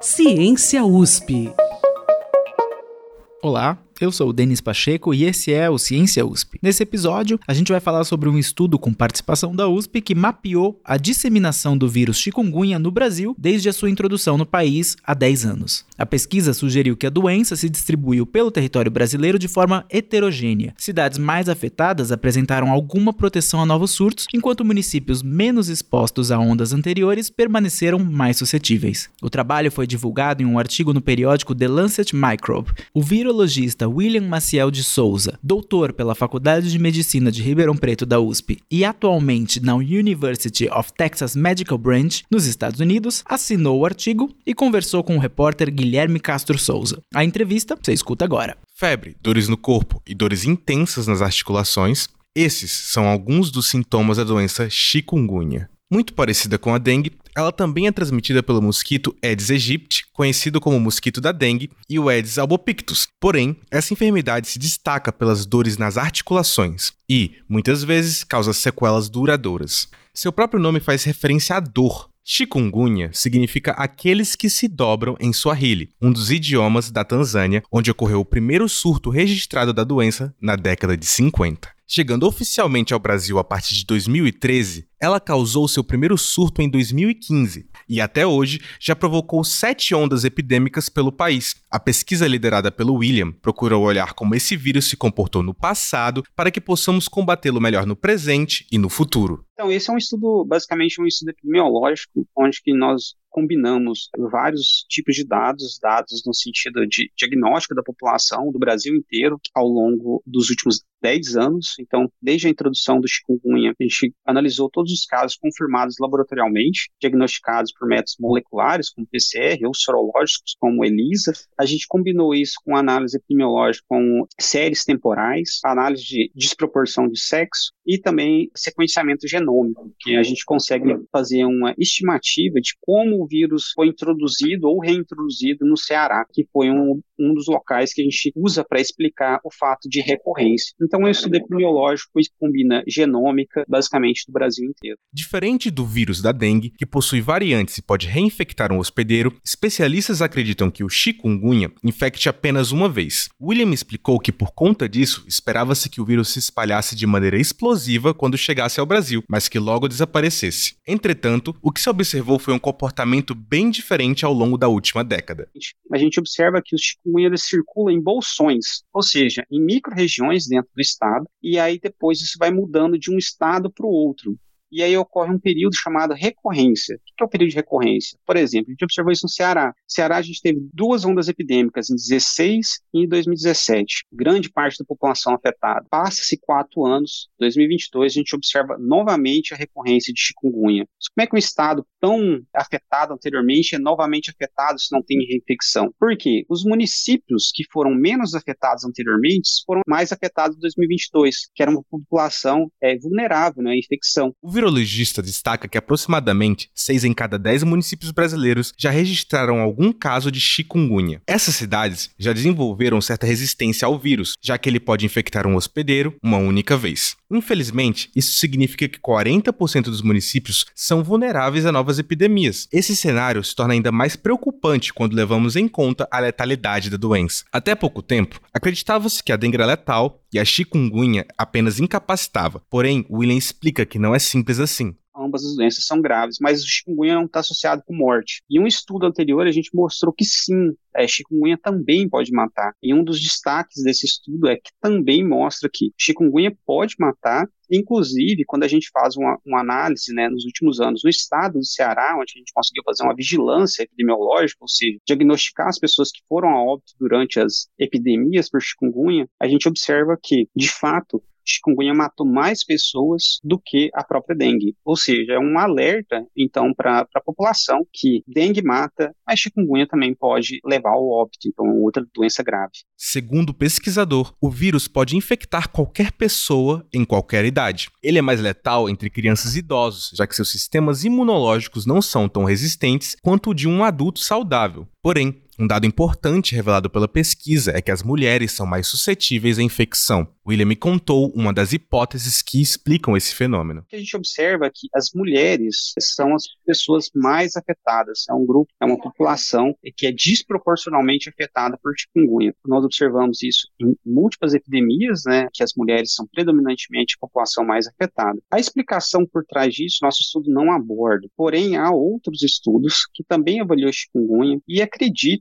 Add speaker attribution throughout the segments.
Speaker 1: Ciência USP.
Speaker 2: Olá, eu sou o Denis Pacheco e esse é o Ciência USP. Nesse episódio, a gente vai falar sobre um estudo com participação da USP que mapeou a disseminação do vírus chikungunya no Brasil desde a sua introdução no país há 10 anos. A pesquisa sugeriu que a doença se distribuiu pelo território brasileiro de forma heterogênea. Cidades mais afetadas apresentaram alguma proteção a novos surtos, enquanto municípios menos expostos a ondas anteriores permaneceram mais suscetíveis. O trabalho foi divulgado em um artigo no periódico The Lancet Microbe. O virologista William Maciel de Souza, doutor pela Faculdade de Medicina de Ribeirão Preto da USP e atualmente na University of Texas Medical Branch, nos Estados Unidos, assinou o artigo e conversou com o repórter Guilherme Castro Souza. A entrevista você escuta agora.
Speaker 3: Febre, dores no corpo e dores intensas nas articulações, esses são alguns dos sintomas da doença chikungunya. Muito parecida com a dengue, ela também é transmitida pelo mosquito Aedes aegypti, conhecido como mosquito da dengue, e o Aedes albopictus. Porém, essa enfermidade se destaca pelas dores nas articulações e, muitas vezes, causa sequelas duradouras. Seu próprio nome faz referência à dor, Chikungunya significa aqueles que se dobram em Swahili, um dos idiomas da Tanzânia, onde ocorreu o primeiro surto registrado da doença na década de 50. Chegando oficialmente ao Brasil a partir de 2013, ela causou seu primeiro surto em 2015 e até hoje já provocou sete ondas epidêmicas pelo país. A pesquisa liderada pelo William procurou olhar como esse vírus se comportou no passado para que possamos combatê-lo melhor no presente e no futuro.
Speaker 4: Então, esse é um estudo, basicamente um estudo epidemiológico, onde que nós combinamos vários tipos de dados, dados no sentido de diagnóstico da população do Brasil inteiro ao longo dos últimos 10 anos. Então, desde a introdução do chikungunya, a gente analisou todos os casos confirmados laboratorialmente, diagnosticados por métodos moleculares, como PCR, ou sorológicos, como ELISA. A gente combinou isso com análise epidemiológica com séries temporais, análise de desproporção de sexo e também sequenciamento genômico, que a gente consegue fazer uma estimativa de como o vírus foi introduzido ou reintroduzido no Ceará, que foi um, um dos locais que a gente usa para explicar o fato de recorrência. Então, um estudo epidemiológico combina genômica, basicamente, do Brasil inteiro.
Speaker 3: Diferente do vírus da dengue, que possui variantes e pode reinfectar um hospedeiro, especialistas acreditam que o chikungunya infecte apenas uma vez. William explicou que, por conta disso, esperava-se que o vírus se espalhasse de maneira explosiva quando chegasse ao Brasil, mas que logo desaparecesse. Entretanto, o que se observou foi um comportamento bem diferente ao longo da última década.
Speaker 4: A gente observa que os chikungunya circulam em bolsões, ou seja, em micro-regiões dentro do estado, e aí depois isso vai mudando de um estado para o outro e aí ocorre um período chamado recorrência. O que é o período de recorrência? Por exemplo, a gente observou isso no Ceará. No Ceará, a gente teve duas ondas epidêmicas, em 16 e em 2017. Grande parte da população afetada. Passa-se quatro anos, 2022, a gente observa novamente a recorrência de chikungunya. Como é que um estado tão afetado anteriormente é novamente afetado se não tem reinfecção? Por quê? Os municípios que foram menos afetados anteriormente foram mais afetados em 2022, que era uma população é, vulnerável né, à infecção.
Speaker 3: Virologista destaca que aproximadamente 6 em cada 10 municípios brasileiros já registraram algum caso de chikungunya. Essas cidades já desenvolveram certa resistência ao vírus, já que ele pode infectar um hospedeiro uma única vez. Infelizmente, isso significa que 40% dos municípios são vulneráveis a novas epidemias. Esse cenário se torna ainda mais preocupante quando levamos em conta a letalidade da doença. Até pouco tempo, acreditava-se que a dengue era letal e a chikungunya apenas incapacitava. Porém, William explica que não é simples assim
Speaker 4: ambas as doenças são graves, mas o chikungunya não está associado com morte. Em um estudo anterior, a gente mostrou que sim, é, chikungunya também pode matar. E um dos destaques desse estudo é que também mostra que chikungunya pode matar, inclusive quando a gente faz uma, uma análise né, nos últimos anos no estado do Ceará, onde a gente conseguiu fazer uma vigilância epidemiológica, ou seja, diagnosticar as pessoas que foram a óbito durante as epidemias por chikungunya, a gente observa que, de fato, chikungunya matou mais pessoas do que a própria dengue. Ou seja, é um alerta, então, para a população que dengue mata, mas chikungunya também pode levar ao óbito, então, outra doença grave.
Speaker 3: Segundo o pesquisador, o vírus pode infectar qualquer pessoa em qualquer idade. Ele é mais letal entre crianças e idosos, já que seus sistemas imunológicos não são tão resistentes quanto o de um adulto saudável. Porém, Um dado importante revelado pela pesquisa é que as mulheres são mais suscetíveis à infecção. William me contou uma das hipóteses que explicam esse fenômeno.
Speaker 4: A gente observa que as mulheres são as pessoas mais afetadas. É um grupo, é uma população que é desproporcionalmente afetada por chikungunya. Nós observamos isso em múltiplas epidemias, né, que as mulheres são predominantemente a população mais afetada. A explicação por trás disso, nosso estudo não aborda. Porém, há outros estudos que também avaliam chikungunya e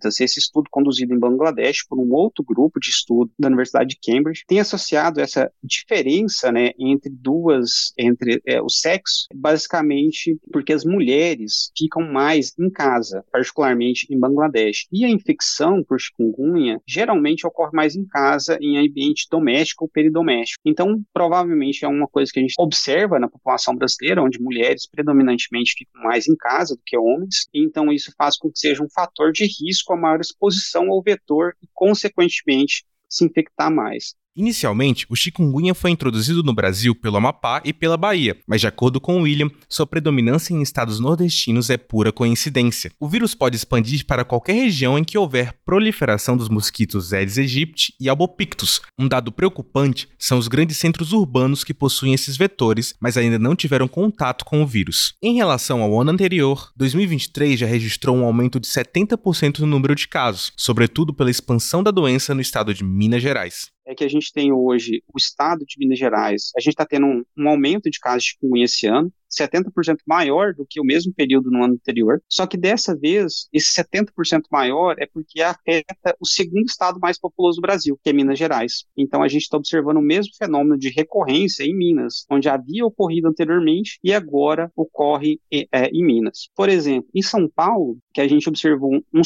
Speaker 4: esse estudo conduzido em Bangladesh por um outro grupo de estudo da Universidade de Cambridge tem associado essa diferença, né, entre duas, entre é, o sexo, basicamente porque as mulheres ficam mais em casa, particularmente em Bangladesh. E a infecção por chikungunya geralmente ocorre mais em casa, em ambiente doméstico ou peridoméstico. Então, provavelmente é uma coisa que a gente observa na população brasileira, onde mulheres predominantemente ficam mais em casa do que homens. Então, isso faz com que seja um fator de risco a maior exposição ao vetor e, consequentemente, se infectar mais.
Speaker 3: Inicialmente, o chikungunya foi introduzido no Brasil pelo Amapá e pela Bahia, mas de acordo com William, sua predominância em estados nordestinos é pura coincidência. O vírus pode expandir para qualquer região em que houver proliferação dos mosquitos Aedes aegypti e Albopictus. Um dado preocupante são os grandes centros urbanos que possuem esses vetores, mas ainda não tiveram contato com o vírus. Em relação ao ano anterior, 2023 já registrou um aumento de 70% no número de casos, sobretudo pela expansão da doença no estado de Minas Gerais
Speaker 4: é que a gente tem hoje o estado de Minas Gerais, a gente está tendo um, um, aumento de casos de chikungunya esse ano, 70% maior do que o mesmo período no ano anterior. Só que dessa vez, esse 70% maior é porque afeta o segundo estado mais populoso do Brasil, que é Minas Gerais. Então a gente está observando o mesmo fenômeno de recorrência em Minas, onde havia ocorrido anteriormente e agora ocorre é, em Minas. Por exemplo, em São Paulo, que a gente observou um, um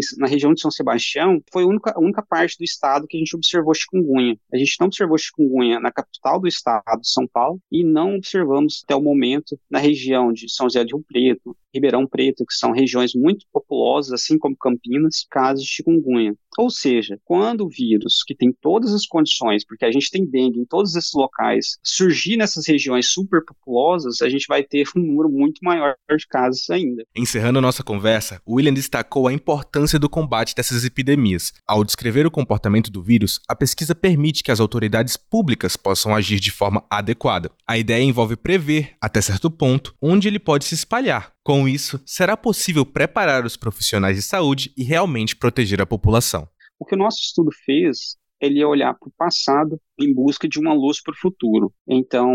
Speaker 4: surto na região de São Sebastião, foi a única, a única parte do estado que a gente observou chikungunya. A gente não observou chikungunya na capital do estado, São Paulo, e não observamos até o momento na região de São José do Rio Preto, Ribeirão Preto, que são regiões muito populosas, assim como Campinas, casos de chikungunya. Ou seja, quando o vírus, que tem todas as condições, porque a gente tem dengue em todos esses locais, surgir nessas regiões superpopulosas, a gente vai ter um número muito maior de casos ainda.
Speaker 3: Encerrando a nossa conversa, William destacou a importância do combate dessas epidemias. Ao descrever o comportamento do vírus, a pesquisa permite que as autoridades públicas possam agir de forma adequada. A ideia envolve prever, até certo ponto, onde ele pode se espalhar, com isso, será possível preparar os profissionais de saúde e realmente proteger a população.
Speaker 4: O que o nosso estudo fez, ele é olhar para o passado em busca de uma luz para o futuro. Então,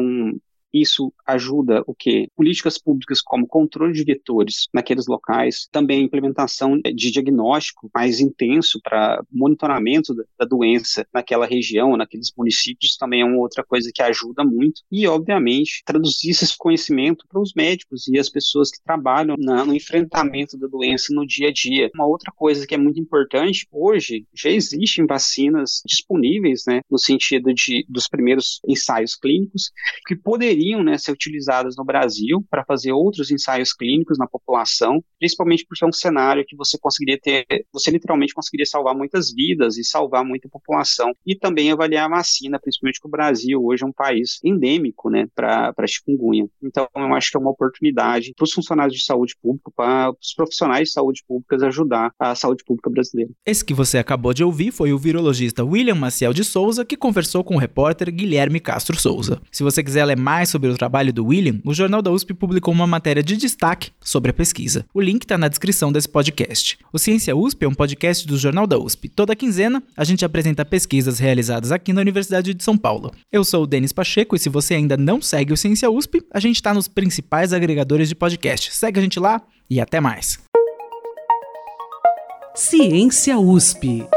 Speaker 4: isso ajuda o que? Políticas públicas como controle de vetores naqueles locais, também a implementação de diagnóstico mais intenso para monitoramento da, da, doença naquela região, naqueles municípios, também é uma outra coisa que ajuda muito. E, obviamente, traduzir esse conhecimento para os médicos e as pessoas que trabalham na, no enfrentamento da doença no dia a dia. Uma outra coisa que é muito importante, hoje já existem vacinas disponíveis, né, no sentido de dos primeiros ensaios clínicos, que poderiam poderiam né, ser utilizadas no Brasil para fazer outros ensaios clínicos na população, principalmente por ser um cenário que você conseguiria ter, você literalmente conseguiria salvar muitas vidas e salvar muita população. E também avaliar a vacina, principalmente que o Brasil hoje é um país endêmico né, para chikungunya. Então, eu acho que é uma oportunidade para os funcionários de saúde pública, para os profissionais de saúde pública ajudar a saúde pública brasileira.
Speaker 2: Esse que você acabou de ouvir foi o virologista William Maciel de Souza, que conversou com o repórter Guilherme Castro Souza. Se você quiser ler mais mais sobre o trabalho do William, o Jornal da USP publicou uma matéria de destaque sobre a pesquisa. O link está na descrição desse podcast. O Ciência USP é um podcast do Jornal da USP. Toda quinzena, a gente apresenta pesquisas realizadas aqui na Universidade de São Paulo. Eu sou o Denis Pacheco e se você ainda não segue o Ciência USP, a gente está nos principais agregadores de podcast. Segue a gente lá e até mais.
Speaker 1: Ciência USP.